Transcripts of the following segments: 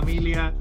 familia.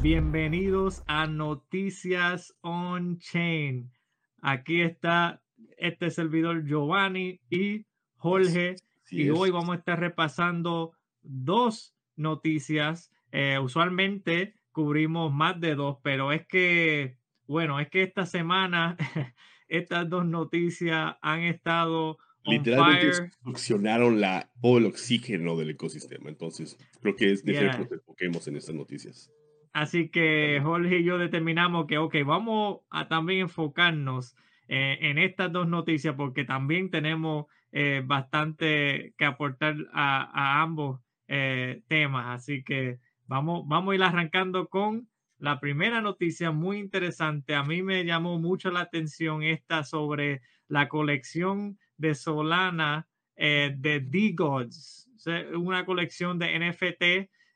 Bienvenidos a Noticias On Chain. Aquí está este servidor Giovanni y Jorge. y hoy vamos a estar repasando dos noticias. Eh, usualmente cubrimos más de dos, pero es que, bueno, es que esta semana estas dos noticias han estado literalmente succionaron la, todo el oxígeno del ecosistema. Entonces, creo que es de yeah. que enfoquemos en estas noticias. Así que Jorge y yo determinamos que, ok, vamos a también enfocarnos eh, en estas dos noticias porque también tenemos eh, bastante que aportar a, a ambos eh, temas. Así que vamos, vamos a ir arrancando con la primera noticia muy interesante. A mí me llamó mucho la atención esta sobre la colección de Solana eh, de D-Gods, una colección de NFT,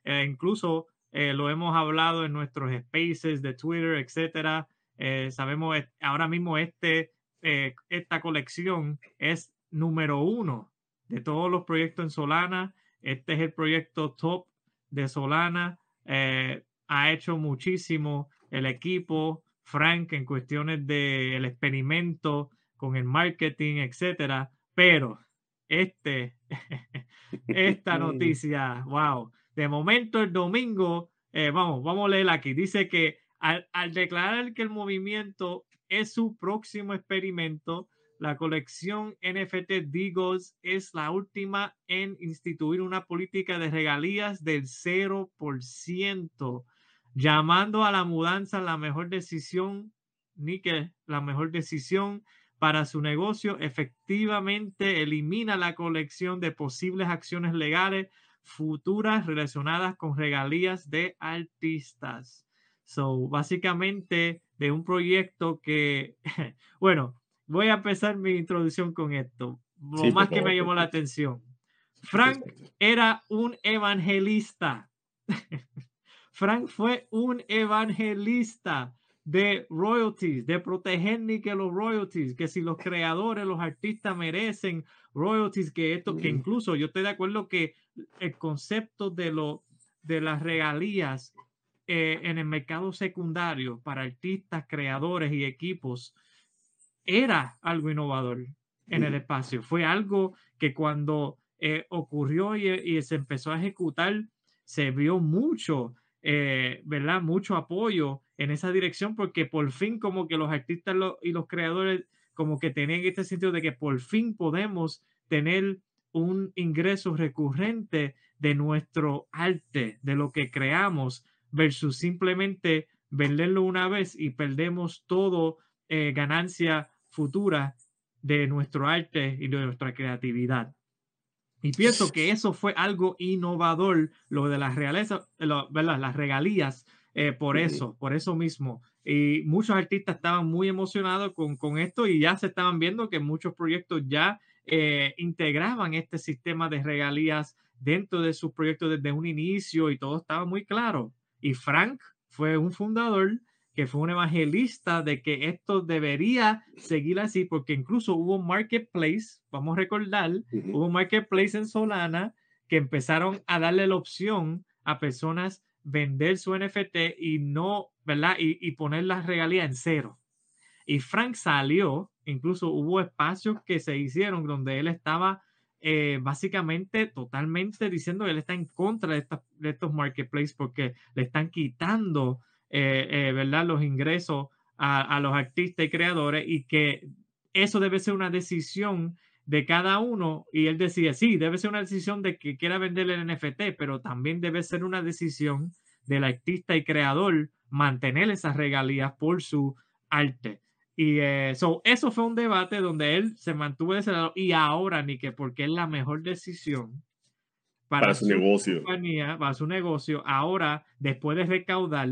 eh, incluso eh, lo hemos hablado en nuestros spaces de Twitter, etcétera. sabemos ahora mismo este, esta colección es número uno de todos los proyectos en Solana. Este es el proyecto top de Solana. ha hecho muchísimo el equipo, Frank, en cuestiones del experimento con el marketing, etcétera. Pero este, esta noticia, wow. De momento el domingo, eh, vamos, vamos a leer aquí. Dice que al, al declarar que el movimiento es su próximo experimento, la colección NFT Digos es la última en instituir una política de regalías del 0%, llamando a la mudanza la mejor decisión, ni que la mejor decisión para su negocio efectivamente elimina la colección de posibles acciones legales futuras relacionadas con regalías de artistas. So, básicamente de un proyecto que, bueno, voy a empezar mi introducción con esto. Lo más que me llamó la atención. Frank era un evangelista. Frank fue un evangelista de royalties, de proteger ni que los royalties, que si los creadores, los artistas merecen royalties, que esto, que incluso yo estoy de acuerdo que el concepto de, lo, de las regalías eh, en el mercado secundario para artistas, creadores y equipos era algo innovador en el espacio. Fue algo que cuando eh, ocurrió y, y, se empezó a ejecutar, se vio mucho, eh, ¿verdad? Mucho apoyo en esa dirección porque por fin como que los artistas y los creadores como que tenían este sentido de que por fin podemos tener un ingreso recurrente de nuestro arte, de lo que creamos, versus simplemente venderlo una vez y perdemos todo eh, ganancia futura de nuestro arte y de nuestra creatividad. Y pienso que eso fue algo innovador, lo de las realeza, las regalías eh, por eso, por eso mismo. Y muchos artistas estaban muy emocionados con, con esto y ya se estaban viendo que muchos proyectos ya eh, integraban este sistema de regalías dentro de sus proyectos desde un inicio y todo estaba muy claro. Y Frank fue un fundador que fue un evangelista de que esto debería seguir así, porque incluso hubo un marketplace, vamos a recordar, hubo un marketplace en Solana que empezaron a darle la opción a personas vender su NFT y no, ¿verdad? Y, y poner las regalías en cero. Y Frank salió, incluso hubo espacios que se hicieron donde él estaba eh, básicamente totalmente diciendo que él está en contra de, de estos marketplaces porque le están quitando, eh, eh, ¿verdad? Los ingresos a, a los artistas y creadores y que eso debe ser una decisión de cada uno y él decía, sí, debe ser una decisión de que quiera vender el NFT, pero también debe ser una decisión del artista y creador mantener esas regalías por su arte. Y eh, eso fue un debate donde él se mantuvo de ese lado y ahora ni que porque es la mejor decisión para, su, negocio. Compañía, para su negocio, ahora después de recaudar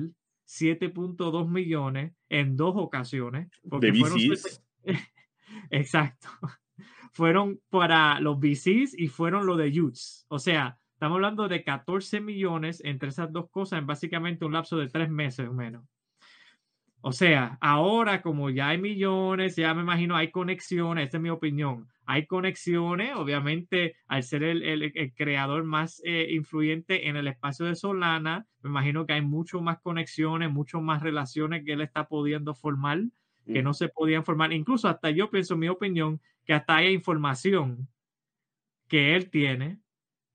7.2 millones en dos ocasiones. Porque de VCs. Exacto fueron para los VCs y fueron los de youths. O sea, estamos hablando de 14 millones entre esas dos cosas en básicamente un lapso de tres meses o menos. O sea, ahora como ya hay millones, ya me imagino hay conexiones, esa es mi opinión. Hay conexiones, obviamente, al ser el, creador más eh, influyente en el espacio de Solana, me imagino que hay mucho más conexiones, mucho más relaciones que él está pudiendo formar, que no se podían formar. Incluso hasta yo pienso, mi opinión, que hasta hay información que él tiene,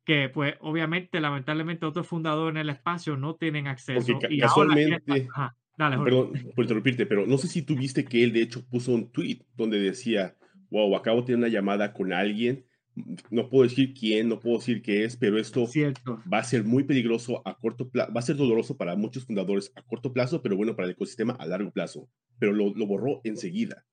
que pues obviamente, lamentablemente, otros fundadores en el espacio no tienen acceso. Porque y casualmente, perdón por interrumpirte, pero no sé si tú viste que él de hecho puso un tweet donde decía, wow, acabo de tener una llamada con alguien, no puedo decir quién, no puedo decir qué es, pero esto va a ser muy peligroso a corto plazo, va a ser doloroso para muchos fundadores a corto plazo, pero bueno para el ecosistema a largo plazo. Pero lo, lo borró enseguida.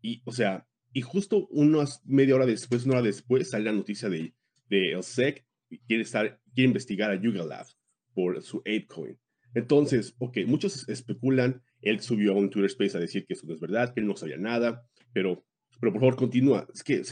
Y, o sea, y justo unas media hora después, una hora después, sale la noticia de, de el SEC quiere, estar, quiere investigar a Yuga Lab por su ApeCoin. Entonces, ok, muchos especulan, él subió a un Twitter Space a decir que eso no es verdad, que él no sabía nada, pero, pero por favor continúa. Es que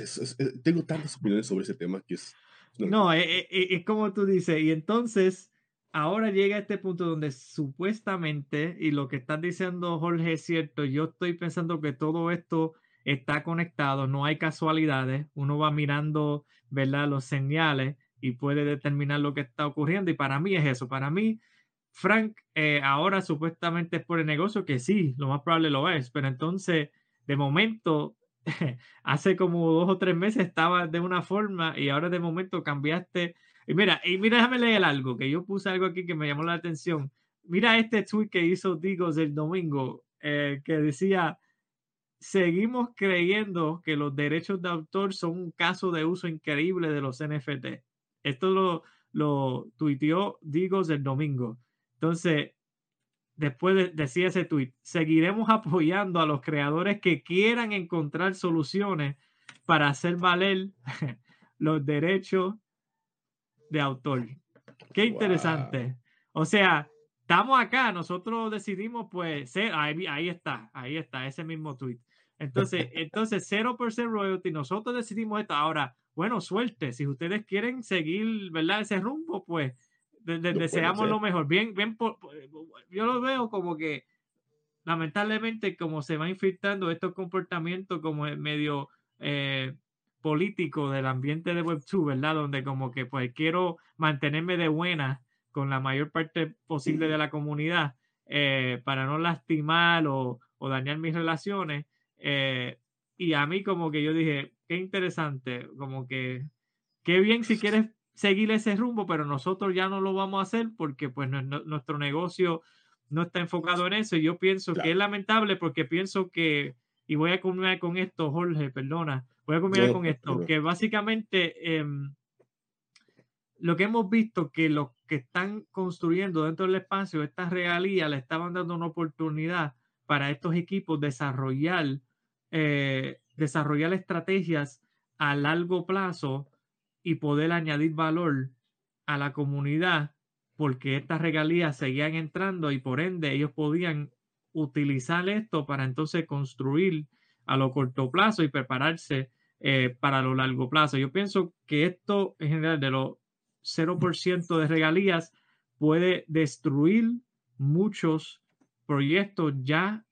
tengo tantas opiniones sobre ese tema que es... No, es, eh, eh, es como tú dices, y entonces ahora llega a este punto donde supuestamente, y lo que estás diciendo Jorge es cierto, yo estoy pensando que todo esto está conectado, no hay casualidades, uno va mirando, ¿verdad? Los señales y puede determinar lo que está ocurriendo. Y para mí es eso. Para mí, Frank eh, ahora supuestamente es por el negocio, que sí, lo más probable lo es, pero entonces, de momento, hace como dos o tres meses estaba de una forma y ahora de momento cambiaste. Y mira, y mira, déjame leer algo, que yo puse algo aquí que me llamó la atención. Mira este tweet que hizo Digos el domingo, eh, que decía, seguimos creyendo que los derechos de autor son un caso de uso increíble de los NFT. Esto lo, lo tuiteó Digos el domingo. Entonces, después de, decía ese tweet, seguiremos apoyando a los creadores que quieran encontrar soluciones para hacer valer los derechos de autor. Qué interesante. O sea, estamos acá, nosotros decidimos, pues, ser, ahí, ahí está, ahí está, ese mismo tweet. Entonces, entonces 0% royalty, nosotros decidimos esto. Ahora, bueno, suerte. Si ustedes quieren seguir, ¿verdad? Ese rumbo, pues deseamos lo mejor. Bien, bien, yo lo veo como que lamentablemente como se va infiltrando estos comportamientos como medio eh, político del ambiente de Web2, ¿verdad? Donde como que pues quiero mantenerme de buena con la mayor parte posible de la comunidad eh, para no lastimar o, o, dañar mis relaciones. Eh, y a mí como que yo dije, qué interesante, como que, qué bien si quieres seguir ese rumbo, pero nosotros ya no lo vamos a hacer porque pues nuestro negocio no está enfocado en eso. Y yo pienso que es lamentable porque pienso que, y voy a culminar con esto, Jorge, perdona, voy a culminar con esto, que básicamente em, lo que hemos visto que los que están construyendo dentro del espacio, estas regalías le estaban dando una oportunidad para estos equipos desarrollar eh, desarrollar estrategias a largo plazo y poder añadir valor a la comunidad porque estas regalías seguían entrando y por ende ellos podían utilizar esto para entonces construir a lo corto plazo y prepararse eh, para lo largo plazo. Yo pienso que esto en general de los 0% de regalías puede destruir muchos proyectos ya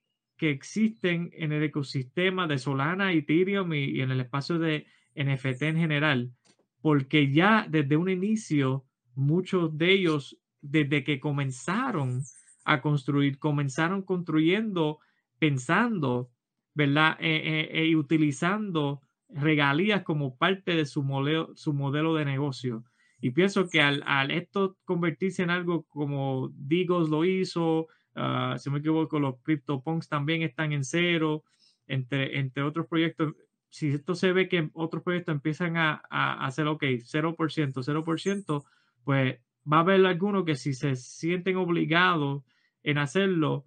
existen en el ecosistema de Solana, Ethereum y, y en el espacio de NFT en general, porque ya desde un inicio muchos de ellos, desde que comenzaron a construir, comenzaron construyendo, pensando, ¿verdad? Eh, eh, eh, y utilizando regalías como parte de su modelo, su modelo de negocio. Y pienso que al, al esto convertirse en algo como Digos lo hizo, Uh, si me equivoco, los CryptoPunks también están en cero, entre, entre otros proyectos. Si esto se ve que otros proyectos empiezan a, a, hacer, ok, 0%, 0%, pues va a haber algunos que si se sienten obligados en hacerlo,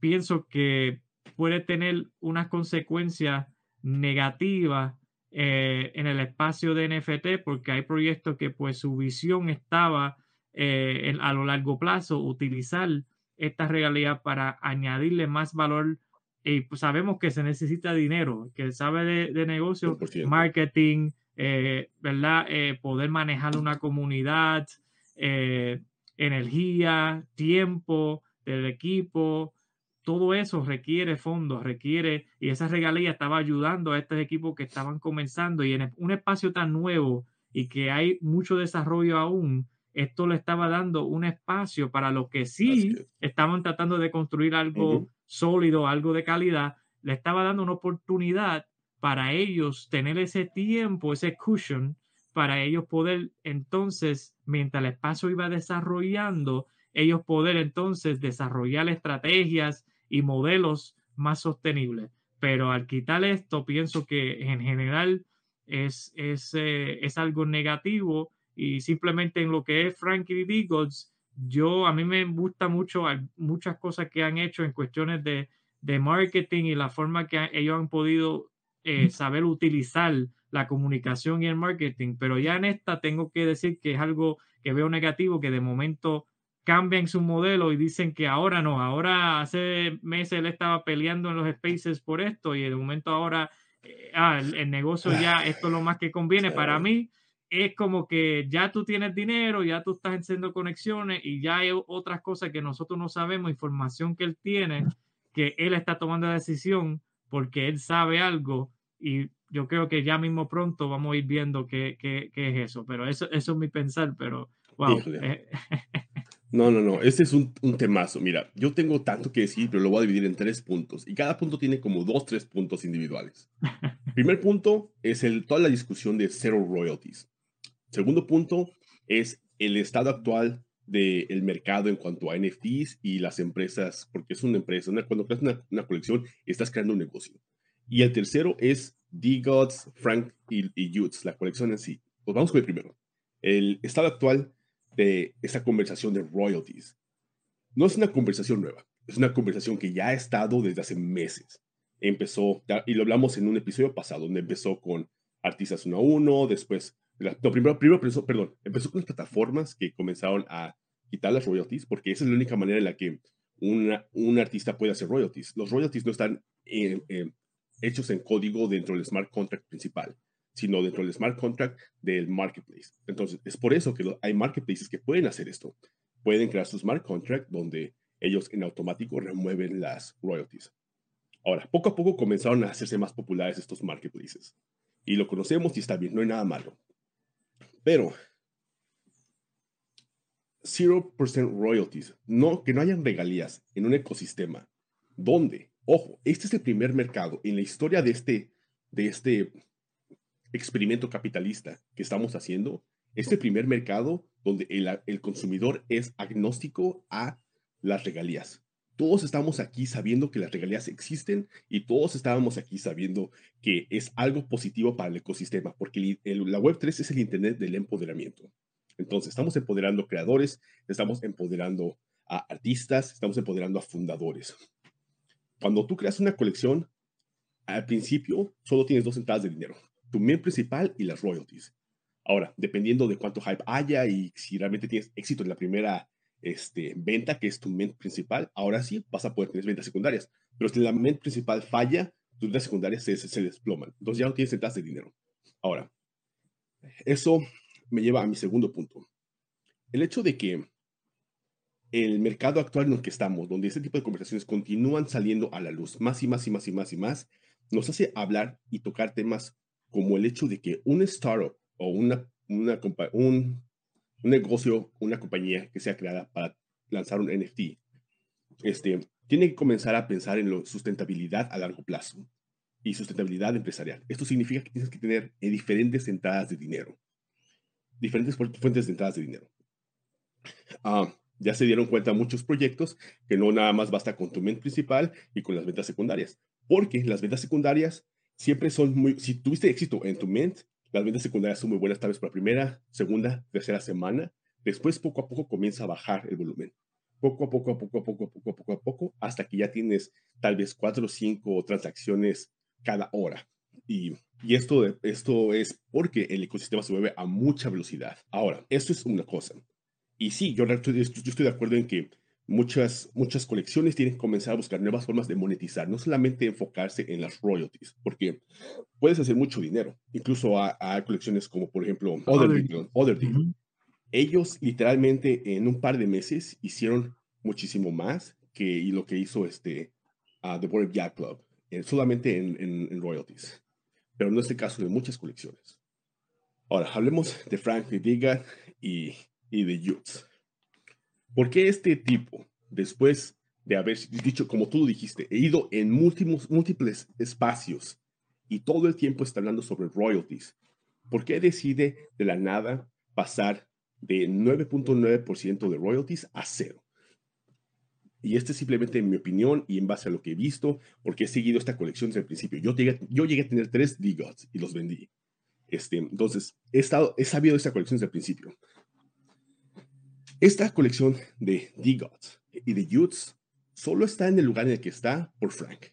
pienso que puede tener unas consecuencias negativas eh, en el espacio de NFT porque hay proyectos que pues su visión estaba eh, a lo largo plazo utilizar esta regalía para añadirle más valor. Y pues sabemos que se necesita dinero, que sabe de, de negocio, marketing, eh, ¿verdad? Eh, poder manejar una comunidad, eh, energía, tiempo del equipo, todo eso requiere fondos, requiere, y esa regalía estaba ayudando a estos equipos que estaban comenzando y en un espacio tan nuevo y que hay mucho desarrollo aún, esto le estaba dando un espacio para los que sí estaban tratando de construir algo sólido, algo de calidad, le estaba dando una oportunidad para ellos tener ese tiempo, ese cushion, para ellos poder entonces, mientras el espacio iba desarrollando, ellos poder entonces desarrollar estrategias y modelos más sostenibles. Pero al quitar esto, pienso que en general es, es, eh, es algo negativo y simplemente en lo que es Frankie Eagles, yo a mí me gusta mucho muchas cosas que han hecho en cuestiones de, de marketing y la forma que ellos han podido eh, saber utilizar la comunicación y el marketing, pero ya en esta tengo que decir que es algo que veo negativo, que de momento cambian su modelo y dicen que ahora no, ahora hace meses él estaba peleando en los spaces por esto y de momento ahora eh, ah, el, negocio ya esto es lo más que conviene para mí. Es como que ya tú tienes dinero, ya tú estás haciendo conexiones y ya hay otras cosas que nosotros no sabemos, información que él tiene, que él está tomando la decisión porque él sabe algo y yo creo que ya mismo pronto vamos a ir viendo qué, qué, qué es eso, pero eso, eso es mi pensar, pero wow. Eh, no, no, no, este es un, un, temazo. Mira, yo tengo tanto que decir, pero lo voy a dividir en tres puntos y cada punto tiene como dos, tres puntos individuales. Primer punto es el, toda la discusión de cero royalties. Segundo punto es el estado actual del mercado en cuanto a NFTs y las empresas, porque es una empresa, cuando creas una, una colección, estás creando un negocio. Y el tercero es D-Gods, Frank y, y la colección en sí. Pues vamos con el primero. El estado actual de esa conversación de royalties. No es una conversación nueva, es una conversación que ya ha estado desde hace meses. Empezó, y lo hablamos en un episodio pasado, donde empezó con artistas uno a uno, después, no, primero, primero empezó, perdón, empezó con las plataformas que comenzaron a quitar las royalties, porque esa es la única manera en la que una, un artista puede hacer royalties. Los royalties no están en, hechos en código dentro del smart contract principal, sino dentro del smart contract del marketplace. Entonces, es por eso que hay marketplaces que pueden hacer esto. Pueden crear su smart contract donde ellos en automático remueven las royalties. Ahora, poco a poco comenzaron a hacerse más populares estos marketplaces. Y lo conocemos y está bien, no hay nada malo. Pero 0% royalties, no, que no hayan regalías en un ecosistema donde Ojo, este es el primer mercado en la historia de este, de este experimento capitalista que estamos haciendo. Este primer mercado donde el, el consumidor es agnóstico a las regalías. Todos estamos aquí sabiendo que las regalías existen y todos estábamos aquí sabiendo que es algo positivo para el ecosistema, porque la Web3 es el Internet del empoderamiento. Entonces, estamos empoderando creadores, estamos empoderando a artistas, estamos empoderando a fundadores. Cuando tú creas una colección, al principio solo tienes dos entradas de dinero, tu main principal y las royalties. Ahora, dependiendo de cuánto hype haya y si realmente tienes éxito en la primera este, venta, que es tu main principal, ahora sí vas a poder tener ventas secundarias. Pero si la main principal falla, tus ventas secundarias se, se desploman. Entonces ya no tienes entradas de dinero. Ahora, eso me lleva a mi segundo punto. El hecho de que el mercado actual en el que estamos, donde este tipo de conversaciones continúan saliendo a la luz más y más y más y más y más, nos hace hablar y tocar temas como el hecho de que un startup o una, una un, un, negocio, una compañía que sea creada para lanzar un NFT, este, tiene que comenzar a pensar en la sustentabilidad a largo plazo y sustentabilidad empresarial. Esto significa que tienes que tener diferentes entradas de dinero, diferentes fuentes de entradas de dinero. Ah, ya se dieron cuenta muchos proyectos que no nada más basta con tu mente principal y con las ventas secundarias, porque las ventas secundarias siempre son muy, si tuviste éxito en tu mente, las ventas secundarias son muy buenas tal vez por la primera, segunda, tercera semana, después poco a poco comienza a bajar el volumen. Poco a poco, a poco a poco, a poco a poco, hasta que ya tienes tal vez cuatro o cinco transacciones cada hora. Y, esto es porque el ecosistema se mueve a mucha velocidad. Ahora, esto es una cosa. Y sí, yo, yo estoy de acuerdo en que muchas, muchas colecciones tienen que comenzar a buscar nuevas formas de monetizar, no solamente enfocarse en las royalties, porque puedes hacer mucho dinero. Incluso hay colecciones como, por ejemplo, Other, Ellos literalmente en un par de meses hicieron muchísimo más que lo que hizo este a The Board Yacht Club, eh, solamente en, royalties, pero no es el caso de muchas colecciones. Ahora, hablemos de Frank de Diga y, y de Jutz. ¿Por qué este tipo, después de haber dicho, como tú dijiste, he ido en múltiples, múltiples espacios y todo el tiempo está hablando sobre royalties, ¿por qué decide de la nada pasar de 9.9% de royalties a cero? Y este es simplemente mi opinión y en base a lo que he visto, porque he seguido esta colección desde el principio. Yo llegué, yo llegué a tener tres D-Gods y los vendí. Este, entonces, he, estado, he sabido esta colección desde el principio. Esta colección de D-Gods y de Youths solo está en el lugar en el que está por Frank,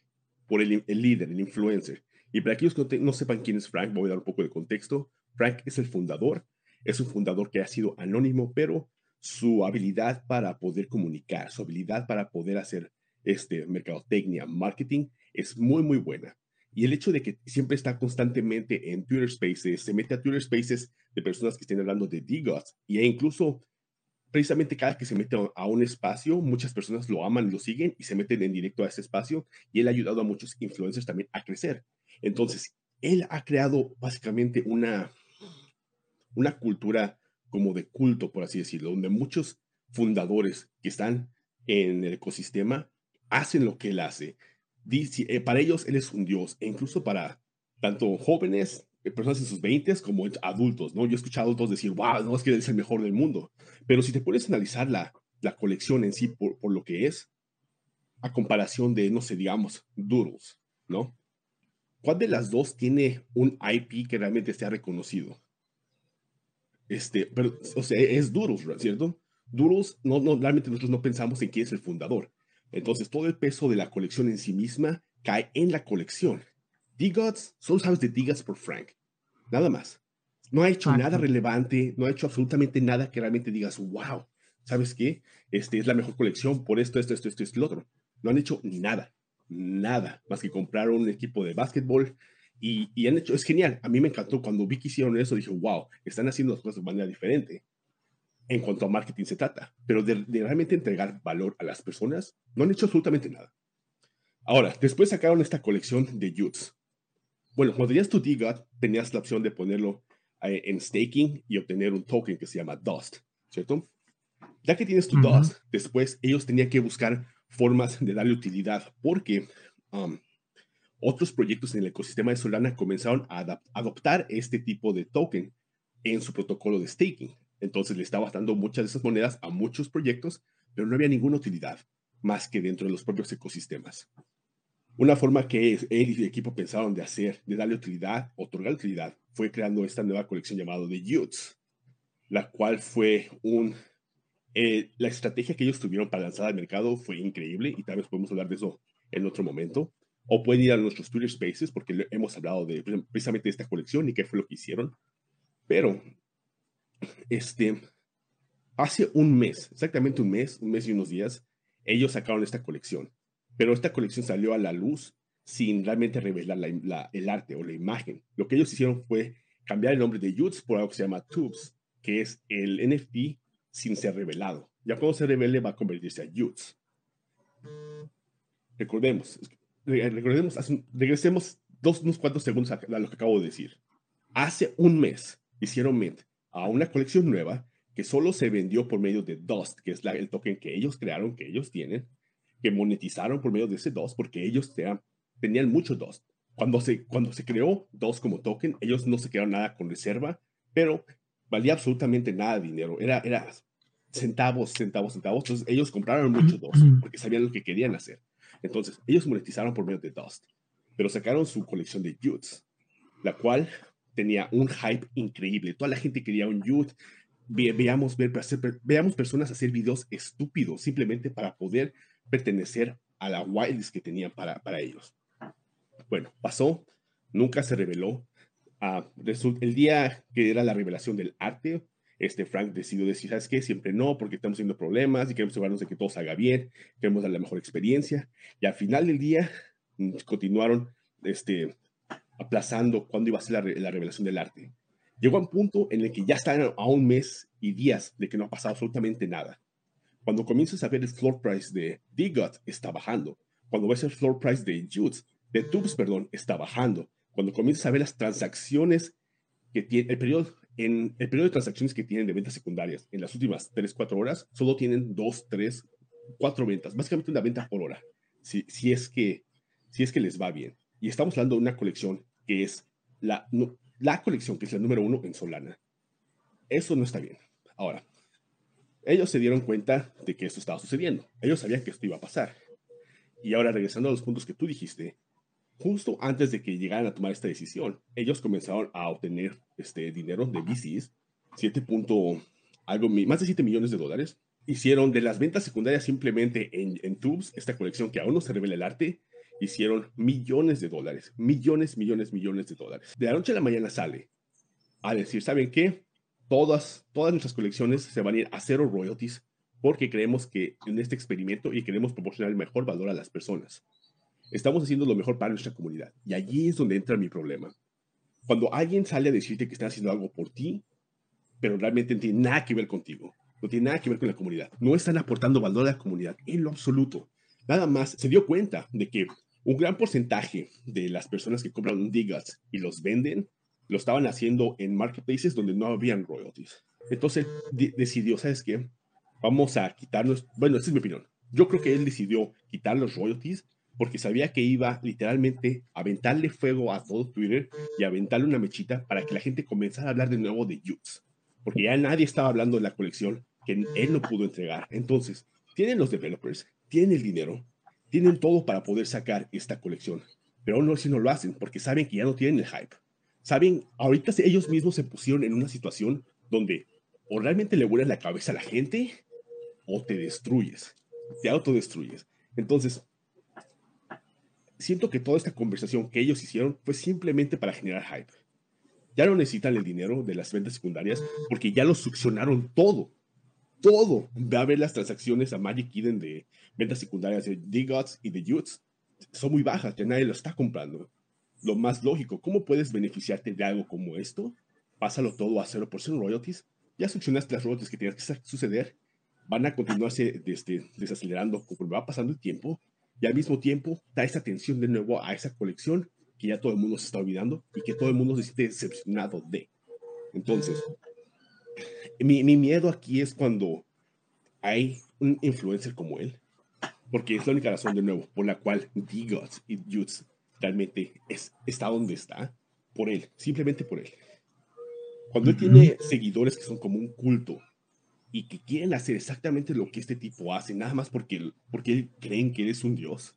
por el, líder, el influencer. Y para aquellos que no, sepan quién es Frank, voy a dar un poco de contexto. Frank es el fundador, es un fundador que ha sido anónimo, pero su habilidad para poder comunicar, su habilidad para poder hacer este mercadotecnia, marketing, es muy, muy buena. Y el hecho de que siempre está constantemente en Twitter Spaces, se mete a Twitter Spaces de personas que estén hablando de D-Gods, y e incluso precisamente cada que se mete a un espacio, muchas personas lo aman, lo siguen y se meten en directo a ese espacio, y él ha ayudado a muchos influencers también a crecer. Entonces, él ha creado básicamente una, una cultura como de culto, por así decirlo, donde muchos fundadores que están en el ecosistema hacen lo que él hace. Dice, eh, para ellos él es un dios, e incluso para tanto jóvenes, eh, personas en sus 20 como adultos, ¿no? Yo he escuchado a adultos decir, wow, no es que es el mejor del mundo. Pero si te puedes analizar la, la colección en sí por, por, lo que es, a comparación de, no sé, digamos, Doodles, ¿no? ¿Cuál de las dos tiene un IP que realmente sea reconocido? Este, pero, o sea, es Doodles, ¿cierto? Doodles, no, no, realmente nosotros no pensamos en quién es el fundador. Entonces, todo el peso de la colección en sí misma cae en la colección. D-Gods, solo sabes de D-Gods por Frank. Nada más. No ha hecho nada relevante, no ha hecho absolutamente nada que realmente digas, wow, ¿sabes qué? Este es la mejor colección por esto, esto, esto, esto, esto, lo otro. No han hecho nada, nada, más que comprar un equipo de básquetbol, y, han hecho, es genial. A mí me encantó cuando vi que hicieron eso, dije, wow, están haciendo las cosas de manera diferente en cuanto a marketing se trata. Pero de, realmente entregar valor a las personas, no han hecho absolutamente nada. Ahora, después sacaron esta colección de Youths. Bueno, cuando tenías tu DGOT, tenías la opción de ponerlo eh, en staking y obtener un token que se llama Dust, ¿cierto? Ya que tienes tu Dust, después ellos tenían que buscar formas de darle utilidad porque um, otros proyectos en el ecosistema de Solana comenzaron a adoptar este tipo de token en su protocolo de staking. Entonces le estaba dando muchas de esas monedas a muchos proyectos, pero no había ninguna utilidad más que dentro de los propios ecosistemas. Una forma que él y el equipo pensaron de hacer, de darle utilidad, otorgar utilidad, fue creando esta nueva colección llamada The Youths, la cual fue un... Eh, la estrategia que ellos tuvieron para lanzar al mercado fue increíble y tal vez podemos hablar de eso en otro momento o pueden ir a nuestros Twitter Spaces porque hemos hablado de precisamente de esta colección y qué fue lo que hicieron. Pero, este, hace un mes, exactamente un mes, un mes y unos días, ellos sacaron esta colección. Pero esta colección salió a la luz sin realmente revelar el arte o la imagen. Lo que ellos hicieron fue cambiar el nombre de Youths por algo que se llama Tubes, que es el NFT sin ser revelado. Ya cuando se revele va a convertirse a Youths. Recordemos, recordemos, regresemos dos, unos cuantos segundos a, lo que acabo de decir. Hace un mes hicieron mint a una colección nueva que solo se vendió por medio de Dust, que es la, el token que ellos crearon, que ellos tienen, que monetizaron por medio de ese Dust, porque ellos tenían mucho Dust. Cuando se, cuando se creó Dust como token, ellos no se quedaron nada con reserva, pero valía absolutamente nada de dinero. Era, era centavos, centavos, centavos. Entonces ellos compraron mucho Dust porque sabían lo que querían hacer. Entonces, ellos monetizaron por medio de Dust, pero sacaron su colección de Youths, la cual tenía un hype increíble. Toda la gente quería un Youth. veamos, ver, veamos personas hacer videos estúpidos simplemente para poder pertenecer a la wildlist que tenían para, para ellos. Bueno, pasó, nunca se reveló. Uh, el día que era la revelación del arte, este Frank decidió decir, ¿sabes qué? Siempre no, porque estamos teniendo problemas y queremos asegurarnos de que todo salga bien, queremos dar la mejor experiencia. Y al final del día mm, continuaron este, aplazando cuándo iba a ser la, revelación del arte. Llegó a un punto en el que ya están a un mes y días de que no ha pasado absolutamente nada. Cuando comienzas a ver el floor price de D-God está bajando, cuando ves el floor price de Jutes, de Tubes, perdón, está bajando. Cuando comienzas a ver las transacciones que tiene, el periodo, en el periodo de transacciones que tienen de ventas secundarias en las últimas 3, 4 horas, solo tienen 2, 3, 4 ventas, básicamente una venta por hora, si, si, es, que, si es que les va bien. Y estamos hablando de una colección que es la, la colección que es la número uno en Solana. Eso no está bien. Ahora, ellos se dieron cuenta de que esto estaba sucediendo. Ellos sabían que esto iba a pasar. Y ahora, regresando a los puntos que tú dijiste, justo antes de que llegaran a tomar esta decisión, ellos comenzaron a obtener este dinero de VCs, 7. algo, más de 7 millones de dólares. Hicieron de las ventas secundarias simplemente en, en Tubes, esta colección que aún no se revela el arte, hicieron millones de dólares, millones, millones, millones de dólares. De la noche a la mañana sale a decir, ¿saben qué? Todas, todas nuestras colecciones se van a ir a cero royalties porque creemos que en este experimento y queremos proporcionar el mejor valor a las personas. Estamos haciendo lo mejor para nuestra comunidad. Y allí es donde entra mi problema. Cuando alguien sale a decirte que está haciendo algo por ti, pero realmente no tiene nada que ver contigo, no tiene nada que ver con la comunidad, no están aportando valor a la comunidad en lo absoluto. Nada más se dio cuenta de que un gran porcentaje de las personas que compran un Digas y los venden, lo estaban haciendo en marketplaces donde no habían royalties. Entonces decidió, ¿sabes qué? Vamos a quitarnos, bueno, esa es mi opinión. Yo creo que él decidió quitar los royalties porque sabía que iba literalmente a aventarle fuego a todo Twitter y a aventarle una mechita para que la gente comenzara a hablar de nuevo de Jutes. Porque ya nadie estaba hablando de la colección que él no pudo entregar. Entonces, tienen los developers, tienen el dinero, tienen todo para poder sacar esta colección, pero aún no no lo hacen porque saben que ya no tienen el hype. Saben, ahorita ellos mismos se pusieron en una situación donde o realmente le vuelas la cabeza a la gente o te destruyes, te autodestruyes. Entonces, siento que toda esta conversación que ellos hicieron fue simplemente para generar hype. Ya no necesitan el dinero de las ventas secundarias porque ya lo succionaron todo todo. va a ver las transacciones a Magic Eden de ventas secundarias de D-Gods y de Utes. Son muy bajas, ya nadie lo está comprando. Lo más lógico, ¿cómo puedes beneficiarte de algo como esto? Pásalo todo a 0% royalties. Ya succionaste las royalties que tienes que suceder. Van a continuarse desde, desacelerando conforme va pasando el tiempo. Y al mismo tiempo, da esa atención de nuevo a esa colección que ya todo el mundo se está olvidando y que todo el mundo se siente decepcionado de. Entonces, mi, miedo aquí es cuando hay un influencer como él, porque es la única razón de nuevo por la cual D-Gods y Jutz realmente es, está donde está, por él, simplemente por él. Cuando él tiene seguidores que son como un culto y que quieren hacer exactamente lo que este tipo hace, nada más porque, porque creen que eres un dios,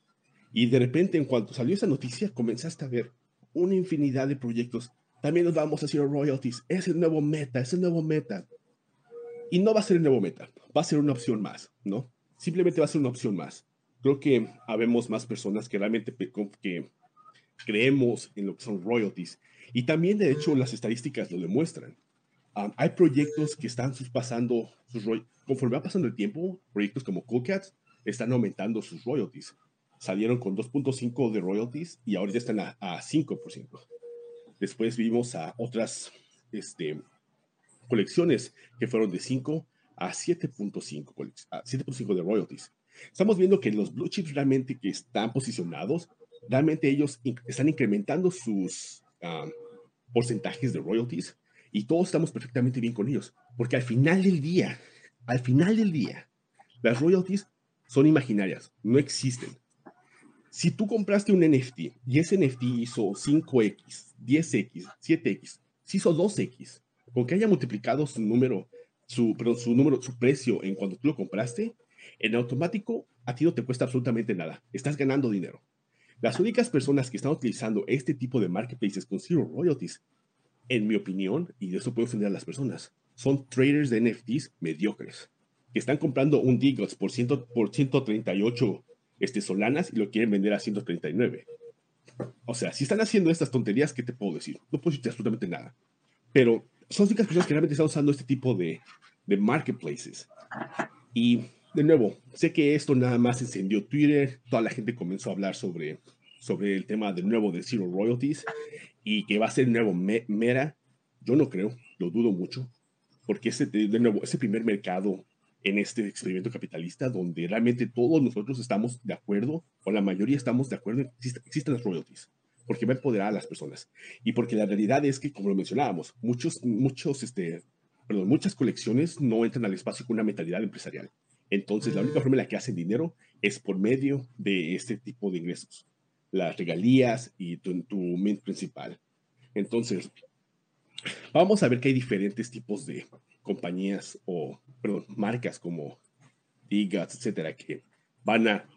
y de repente en cuanto salió esa noticia comenzaste a ver una infinidad de proyectos, también nos vamos a hacer royalties, es el nuevo meta, es el nuevo meta. Y no va a ser el nuevo meta, va a ser una opción más, ¿no? Simplemente va a ser una opción más. Creo que habemos más personas que realmente que creemos en lo que son royalties. Y también, de hecho, las estadísticas lo demuestran. hay proyectos que están pasando sus conforme va pasando el tiempo, proyectos como Coolcats están aumentando sus royalties. Salieron con 2.5 de royalties y ahora ya están a, a 5%. Después vimos a otras este, colecciones que fueron de 5 a 7.5 de royalties. Estamos viendo que los blue chips realmente que están posicionados, realmente ellos están incrementando sus ah, porcentajes de royalties y todos estamos perfectamente bien con ellos, porque al final del día, al final del día, las royalties son imaginarias, no existen. Si tú compraste un NFT y ese NFT hizo 5X, 10X, 7X, si hizo 2X, con que haya multiplicado su número, su, su número, su precio en cuando tú lo compraste, en automático a ti no te cuesta absolutamente nada. Estás ganando dinero. Las únicas personas que están utilizando este tipo de marketplaces con zero royalties, en mi opinión, y de eso puedo ofender a las personas, son traders de NFTs mediocres, que están comprando un Digots por, por 138 este, solanas y lo quieren vender a 139. O sea, si están haciendo estas tonterías, ¿qué te puedo decir? No puedo decirte absolutamente nada. Pero son únicas personas que realmente están usando este tipo de, de marketplaces. Y de nuevo, sé que esto nada más encendió Twitter, toda la gente comenzó a hablar sobre, sobre el tema de nuevo de Zero Royalties y que va a ser nuevo Mera. Yo no creo, lo dudo mucho, porque ese, de nuevo, ese primer mercado en este experimento capitalista donde realmente todos nosotros estamos de acuerdo, o la mayoría estamos de acuerdo en que existen las royalties, porque va a empoderar a las personas. Y porque la realidad es que, como lo mencionábamos, muchos, muchos, este, perdón, muchas colecciones no entran al espacio con una mentalidad empresarial. Entonces, la única forma en la que hacen dinero es por medio de este tipo de ingresos, las regalías y tu, tu mint principal. Entonces, vamos a ver que hay diferentes tipos de compañías o perdón, marcas como Digas, etcétera, que van a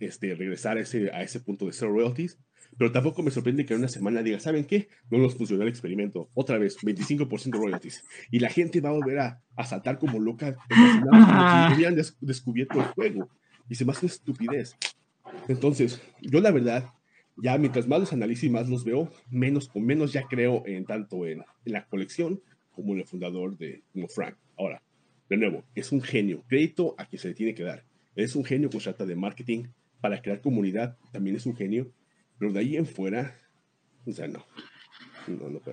este, regresar a ese, a ese punto de cero royalties. Pero tampoco me sorprende que en una semana diga, ¿saben qué? No nos funcionó el experimento. Otra vez, 25% royalties. Y la gente va a volver a, a saltar como loca, como si hubieran descubierto el juego. Y se me hace una estupidez. Entonces, yo la verdad, ya mientras más los analizo y más los veo, menos con menos ya creo en tanto en, en la colección como el fundador de como Frank. Ahora, de nuevo, es un genio. Crédito a quien se le tiene que dar. Es un genio que trata de marketing para crear comunidad. También es un genio. Pero de ahí en fuera, o sea, no.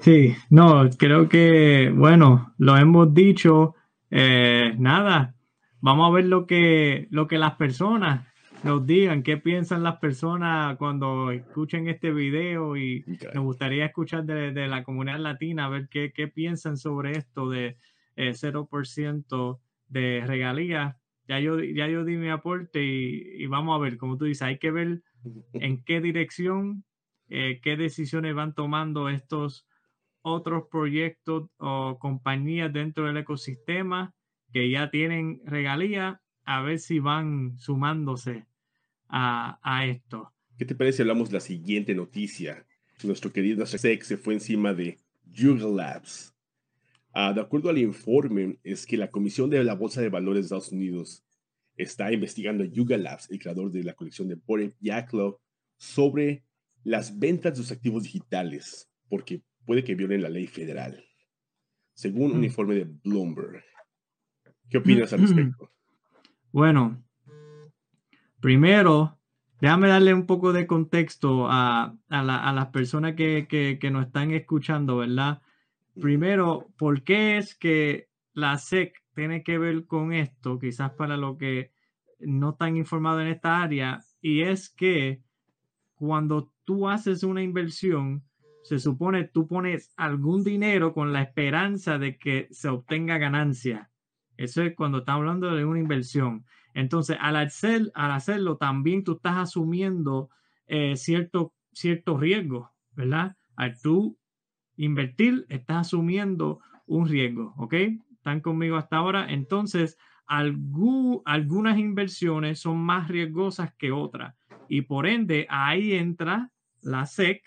sí, no, creo que, bueno, lo hemos dicho. Eh, nada, vamos a ver lo que, lo que las personas nos digan qué piensan las personas cuando escuchen este video y nos gustaría escuchar de, la comunidad latina, a ver qué, qué piensan sobre esto de eh, 0% de regalías. Ya yo, ya yo di mi aporte y, vamos a ver, como tú dices, hay que ver en qué dirección, eh, qué decisiones van tomando estos otros proyectos o compañías dentro del ecosistema que ya tienen regalías, a ver si van sumándose a, esto. ¿Qué te parece si hablamos de la siguiente noticia? Nuestro querido Sex se fue encima de Yuga Labs. Ah, de acuerdo al informe, es que la Comisión de la Bolsa de Valores de Estados Unidos está investigando a Yuga Labs, el creador de la colección de Boris Yaklo, sobre las ventas de sus activos digitales, porque puede que violen la ley federal, según un mm. informe de Bloomberg. ¿Qué opinas al respecto? Bueno, Primero, déjame darle un poco de contexto a, las personas que, nos están escuchando, ¿verdad? Primero, ¿por qué es que la SEC tiene que ver con esto? Quizás para lo que no están informados en esta área, y es que cuando tú haces una inversión, se supone tú pones algún dinero con la esperanza de que se obtenga ganancia. Eso es cuando estamos hablando de una inversión. Entonces, al, hacer, al hacerlo, también tú estás asumiendo eh, cierto, cierto riesgo, ¿verdad? Al tú invertir, estás asumiendo un riesgo, ¿ok? ¿Están conmigo hasta ahora? Entonces, algunas inversiones son más riesgosas que otras y por ende ahí entra la SEC,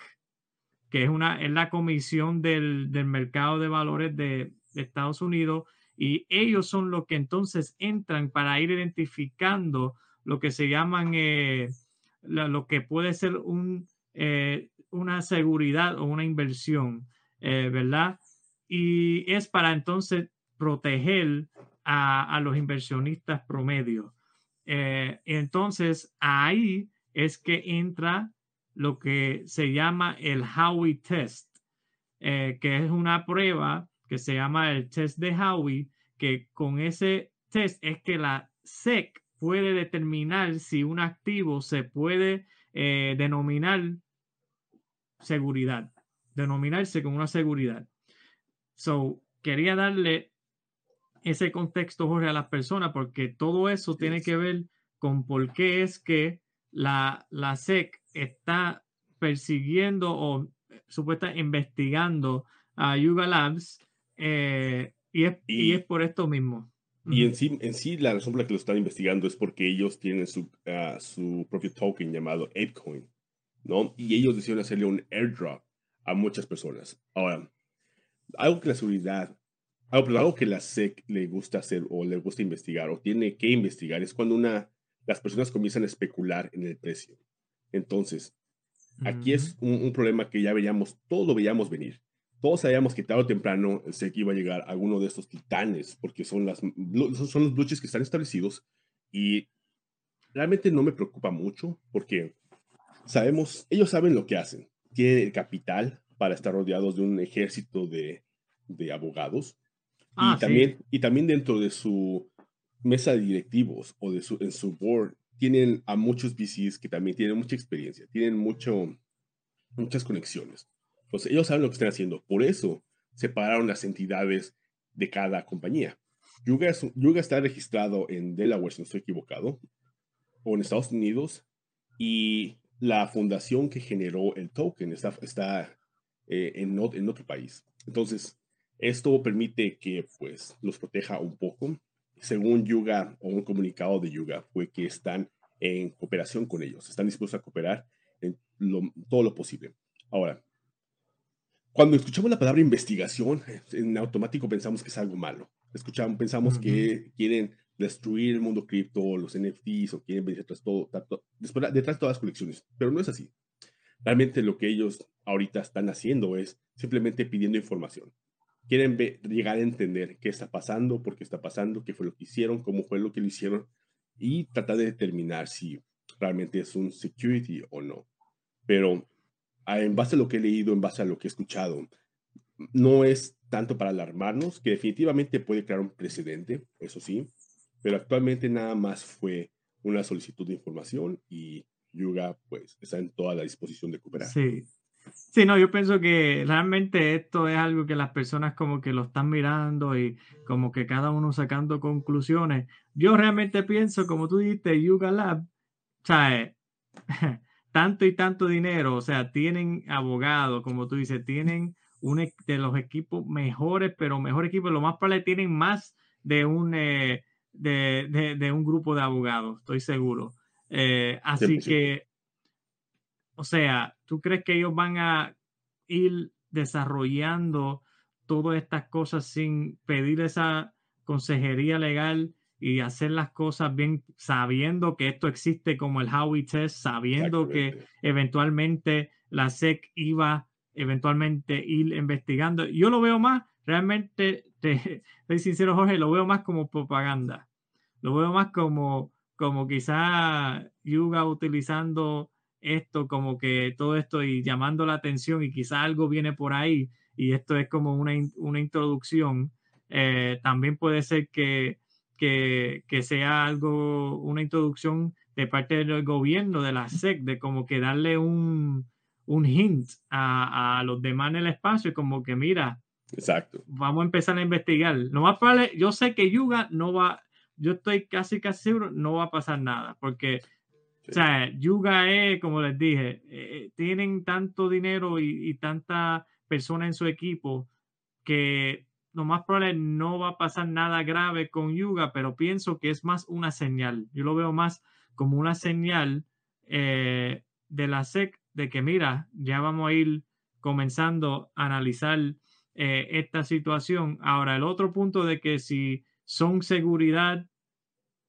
que es, una, es la Comisión del, del Mercado de Valores de, de Estados Unidos, y ellos son los que entonces entran para ir identificando lo que se llaman, eh, lo que puede ser un, eh, una seguridad o una inversión, eh, ¿verdad? Y es para entonces proteger a, los inversionistas promedio. entonces ahí es que entra lo que se llama el Howey Test, que es una prueba que se llama el test de Howey, que con ese test es que la SEC puede determinar si un activo se puede eh, denominar seguridad, denominarse como una seguridad. So, quería darle ese contexto, Jorge, a las personas, porque todo eso tiene que ver con por qué es que la, la SEC está persiguiendo o eh, supuestamente investigando a Yuga Labs eh, y, es, y, es, por esto mismo. Y en sí, en sí, la razón por la que lo están investigando es porque ellos tienen su, ah, su propio token llamado ApeCoin, ¿no? Y ellos decidieron hacerle un airdrop a muchas personas. Ahora, algo que la seguridad, algo, algo que la SEC le gusta hacer o le gusta investigar o tiene que investigar es cuando una, las personas comienzan a especular en el precio. Entonces, aquí es un, un, problema que ya veíamos, todos lo veíamos venir todos sabíamos que tarde o temprano sé que iba a llegar alguno de estos titanes, porque son, las, son los luches que están establecidos y realmente no me preocupa mucho porque sabemos, ellos saben lo que hacen. Tienen el capital para estar rodeados de un ejército de, de abogados. Y, ah, también, y también dentro de su, mesa de directivos o de su, en su board tienen a muchos VCs que también tienen mucha experiencia, tienen mucho, muchas conexiones. Entonces, ellos saben lo que están haciendo. Por eso separaron las entidades de cada compañía. Yuga, Yuga está registrado en Delaware, si no estoy equivocado, o en Estados Unidos, y la fundación que generó el token está, está eh, en, en, otro país. Entonces, esto permite que pues, los proteja un poco. Según Yuga, o un comunicado de Yuga, fue que están en cooperación con ellos, están dispuestos a cooperar en todo lo posible. Ahora, cuando escuchamos la palabra investigación, en automático pensamos que es algo malo. Escuchamos, pensamos que quieren destruir el mundo cripto, los NFTs, o quieren venir detrás, todo, detrás de todas las colecciones. Pero no es así. Realmente lo que ellos ahorita están haciendo es simplemente pidiendo información. Quieren llegar a entender qué está pasando, por qué está pasando, qué fue lo que hicieron, cómo fue lo que lo hicieron y tratar de determinar si realmente es un security o no. Pero en base a lo que he leído, en base a lo que he escuchado, no es tanto para alarmarnos, que definitivamente puede crear un precedente, eso sí, pero actualmente nada más fue una solicitud de información y Yuga pues está en toda la disposición de cooperar. Sí. Sí, no, yo pienso que realmente esto es algo que las personas como que lo están mirando y como que cada uno sacando conclusiones. Yo realmente pienso, como tú dijiste, Yuga Lab, o sea, tanto y tanto dinero, o sea, tienen abogados, como tú dices, tienen un de los equipos mejores, pero mejor equipo, lo más probable tienen más de un, eh, de, de, un grupo de abogados, estoy seguro. Eh, así que, o sea, ¿tú crees que ellos van a ir desarrollando todas estas cosas sin pedir esa consejería legal y hacer las cosas bien, sabiendo que esto existe como el Howey Test, sabiendo que eventualmente la SEC iba eventualmente ir investigando. Yo lo veo más, realmente, te, soy sincero Jorge, lo veo más como propaganda. Lo veo más como, como quizá Yuga utilizando esto, como que todo esto y llamando la atención y quizá algo viene por ahí y esto es como una, una introducción. Eh, también puede ser que que, sea algo, una introducción de parte del gobierno, de la SEC, de como que darle un, un hint a, a, los demás en el espacio, como que mira, Exacto. vamos a empezar a investigar. No más para, yo sé que Yuga no va, yo estoy casi casi seguro, no va a pasar nada, porque o sea, Yuga es, como les dije, eh, tienen tanto dinero y, y tanta persona en su equipo que lo más probable no va a pasar nada grave con Yuga, pero pienso que es más una señal. Yo lo veo más como una señal eh, de la SEC de que, mira, ya vamos a ir comenzando a analizar eh, esta situación. Ahora, el otro punto de que si son seguridad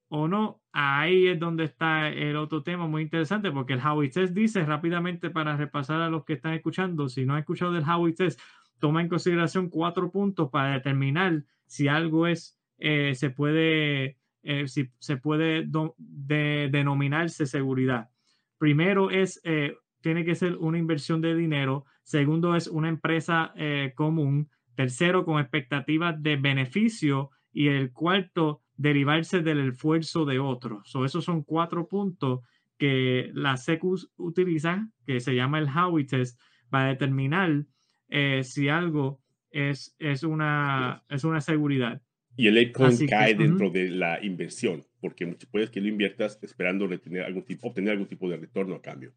o no, ahí es donde está el otro tema muy interesante, porque el Howey Test dice rápidamente para repasar a los que están escuchando, si no han escuchado del Howey Test, toma en consideración cuatro puntos para determinar si algo es, eh, se puede, eh, si se puede denominarse seguridad. Primero es, eh, tiene que ser una inversión de dinero. Segundo es una empresa común. Tercero, con expectativas de beneficio. Y el cuarto, derivarse del esfuerzo de otros. So, esos son cuatro puntos que la SECUS utiliza, que se llama el Howey Test, para determinar eh, si algo es, es, una, es una seguridad. Y el Litecoin cae dentro de la inversión, porque puedes que lo inviertas esperando retener algún tipo, obtener algún tipo de retorno a cambio.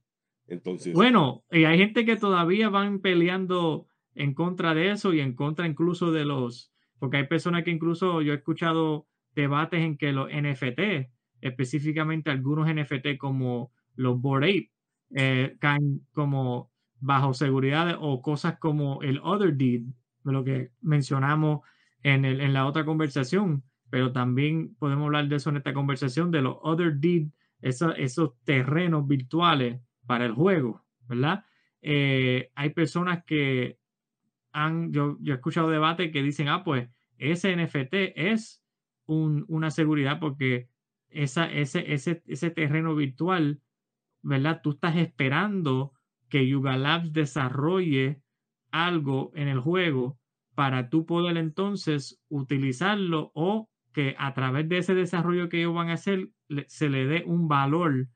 Entonces. Bueno, y hay gente que todavía van peleando en contra de eso y en contra incluso de los, porque hay personas que incluso yo he escuchado debates en que los NFT, específicamente algunos NFT como los Bored Ape, eh, caen como bajo seguridad o cosas como el other deed, de lo que mencionamos en, el, en la otra conversación, pero también podemos hablar de eso en esta conversación, de los other deed, esos, esos terrenos virtuales para el juego, ¿verdad? Eh, hay personas que han, yo, yo he escuchado debates que dicen, ah, pues ese NFT es un, una seguridad porque ese, ese, ese terreno virtual, ¿verdad? Tú estás esperando que Yuga Labs desarrolle algo en el juego para tú poder entonces utilizarlo o que a través de ese desarrollo que ellos van a hacer, se le dé un valor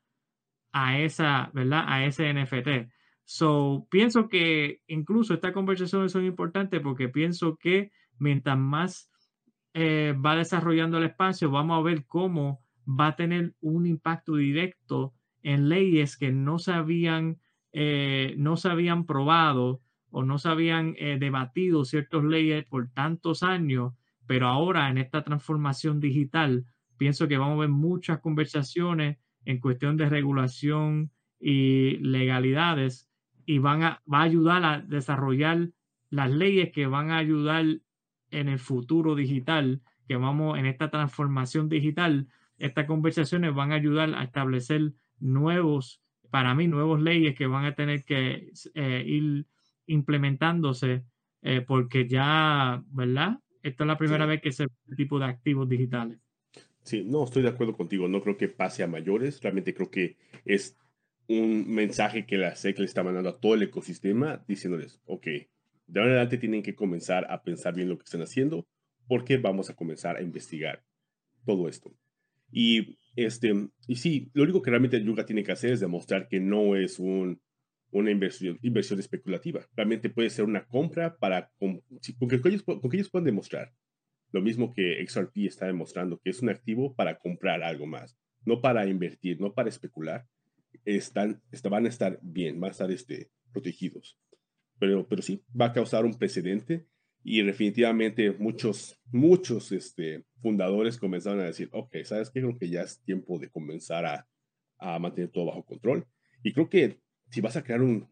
a esa, ¿verdad? A ese NFT. So, pienso que incluso estas conversaciones son importantes porque pienso que mientras más eh, va desarrollando el espacio, vamos a ver cómo va a tener un impacto directo en leyes que no se habían, eh, no se habían probado o no se habían eh, debatido ciertas leyes por tantos años, pero ahora en esta transformación digital, pienso que vamos a ver muchas conversaciones en cuestión de regulación y legalidades y van a, va a ayudar a desarrollar las leyes que van a ayudar en el futuro digital, que vamos en esta transformación digital, estas conversaciones van a ayudar a establecer nuevos, para mí, nuevos leyes que van a tener que eh, ir implementándose eh, porque ya, ¿verdad? Esta es la primera vez que se este tipo de activos digitales. Sí, no, estoy de acuerdo contigo. No creo que pase a mayores. Realmente creo que es un mensaje que la SEC le está mandando a todo el ecosistema diciéndoles, ok, de ahora en adelante tienen que comenzar a pensar bien lo que están haciendo porque vamos a comenzar a investigar todo esto. Y, este, y sí, lo único que realmente Yuga tiene que hacer es demostrar que no es un, una inversión, inversión especulativa. Realmente puede ser una compra para, con, que ellos, con que ellos puedan demostrar lo mismo que XRP está demostrando, que es un activo para comprar algo más, no para invertir, no para especular. Están, van a estar bien, van a estar este, protegidos. Pero, pero sí, va a causar un precedente y definitivamente muchos, muchos este, fundadores comenzaron a decir, ok, ¿sabes qué? Creo que ya es tiempo de comenzar a, a mantener todo bajo control. Y creo que si vas a crear un,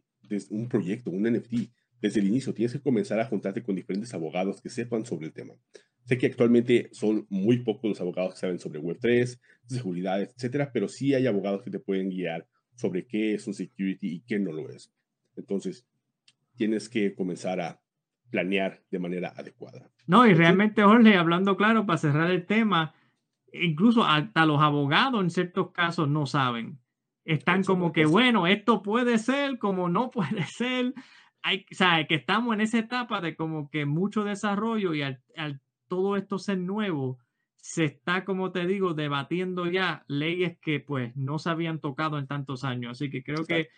un proyecto, un NFT, desde el inicio tienes que comenzar a juntarte con diferentes abogados que sepan sobre el tema. Sé que actualmente son muy pocos los abogados que saben sobre Web3, seguridad, etcétera, pero sí hay abogados que te pueden guiar sobre qué es un security y qué no lo es. Entonces, tienes que comenzar a planear de manera adecuada. No, y realmente, Jorge, hablando claro, para cerrar el tema, incluso hasta los abogados en ciertos casos no saben. Están como que, bueno, esto puede ser, como no puede ser. Hay, o sea, que estamos en esa etapa de como que mucho desarrollo y al, al todo esto ser nuevo, se está, como te digo, debatiendo ya leyes que pues no se habían tocado en tantos años. Así que creo que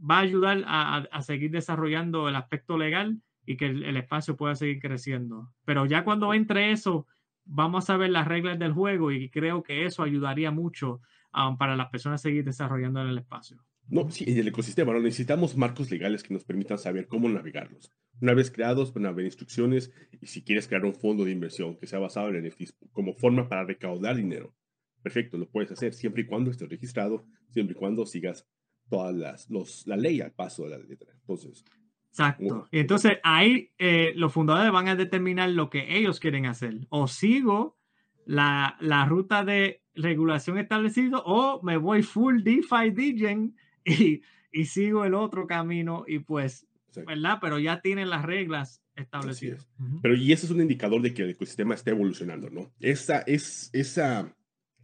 va a ayudar a, seguir desarrollando el aspecto legal y que el, espacio pueda seguir creciendo. Pero ya cuando entre eso, vamos a ver las reglas del juego y creo que eso ayudaría mucho um, para las personas seguir desarrollando en el espacio. No, sí, en el ecosistema, ¿no? necesitamos marcos legales que nos permitan saber cómo navegarlos. Una vez creados, van a haber instrucciones y si quieres crear un fondo de inversión que sea basado en NFTs como forma para recaudar dinero, perfecto, lo puedes hacer siempre y cuando estés registrado, siempre y cuando sigas todas las, los, la ley al paso de la letra. Entonces. Exacto. Y entonces ahí eh, los fundadores van a determinar lo que ellos quieren hacer. O sigo la, la ruta de regulación establecida o me voy full DeFi DGen y, y sigo el otro camino y pues ¿verdad? Pero ya tienen las reglas establecidas. Pero y eso es un indicador de que el ecosistema está evolucionando, ¿no? Esa, es, esa,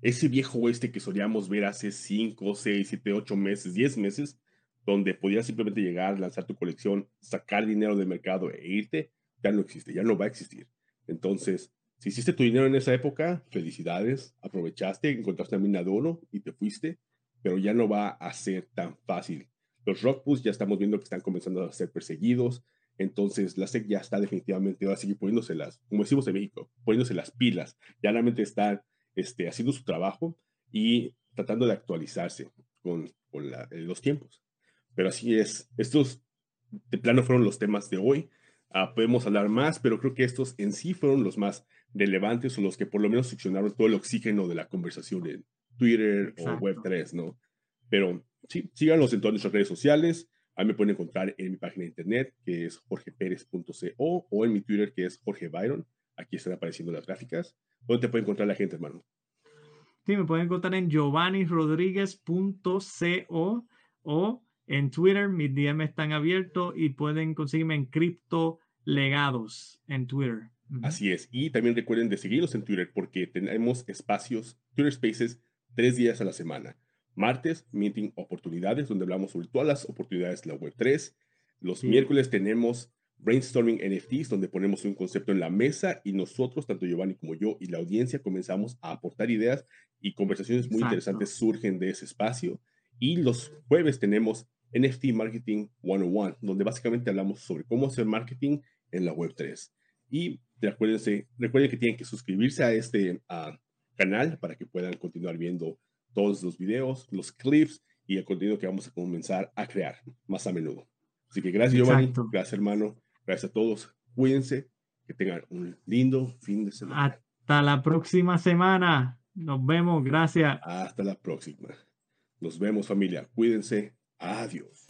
ese viejo oeste que solíamos ver hace 5, 6, 7, 8 meses, 10 meses, donde podías simplemente llegar, lanzar tu colección, sacar dinero del mercado e irte, ya no existe, ya no va a existir. Entonces, si hiciste tu dinero en esa época, felicidades, aprovechaste, encontraste a mina de oro y te fuiste, pero ya no va a ser tan fácil los rockpuss ya estamos viendo que están comenzando a ser perseguidos. Entonces, la SEC ya está definitivamente, va a seguir poniéndose las, como decimos en México, poniéndose las pilas. Ya realmente están este, haciendo su trabajo y tratando de actualizarse con, con eh, los tiempos. Pero así es. Estos de plano fueron los temas de hoy. Ah, podemos hablar más, pero creo que estos en sí fueron los más relevantes o los que por lo menos seccionaron todo el oxígeno de la conversación en Twitter o Web3, ¿no? Pero sí, síganos en todas nuestras redes sociales. Ahí me pueden encontrar en mi página de internet, que es jorgeperez.co, o en mi Twitter, que es Jorge Byron. Aquí están apareciendo las gráficas. ¿Dónde te puede encontrar la gente, hermano? Sí, me pueden encontrar en giovannirodríguez.co o en Twitter. Mis DM están abiertos y pueden conseguirme en Cripto Legados en Twitter. Así es. Y también recuerden de seguirnos en Twitter porque tenemos espacios, Twitter Spaces, tres días a la semana. Martes, Meeting Oportunidades, donde hablamos sobre todas las oportunidades de la Web3. Los miércoles tenemos Brainstorming NFTs, donde ponemos un concepto en la mesa y nosotros, tanto Giovanni como yo y la audiencia, comenzamos a aportar ideas y conversaciones muy interesantes surgen de ese espacio. Y los jueves tenemos NFT Marketing 101, donde básicamente hablamos sobre cómo hacer marketing en la Web3. Y recuerden, recuerden que tienen que suscribirse a este canal para que puedan continuar viendo todos los videos, los clips y el contenido que vamos a comenzar a crear más a menudo. Así que gracias, Giovanni. Gracias, hermano. Gracias a todos. Cuídense. Que tengan un lindo fin de semana. Hasta la próxima semana. Nos vemos. Gracias. Hasta la próxima. Nos vemos, familia. Cuídense. Adiós.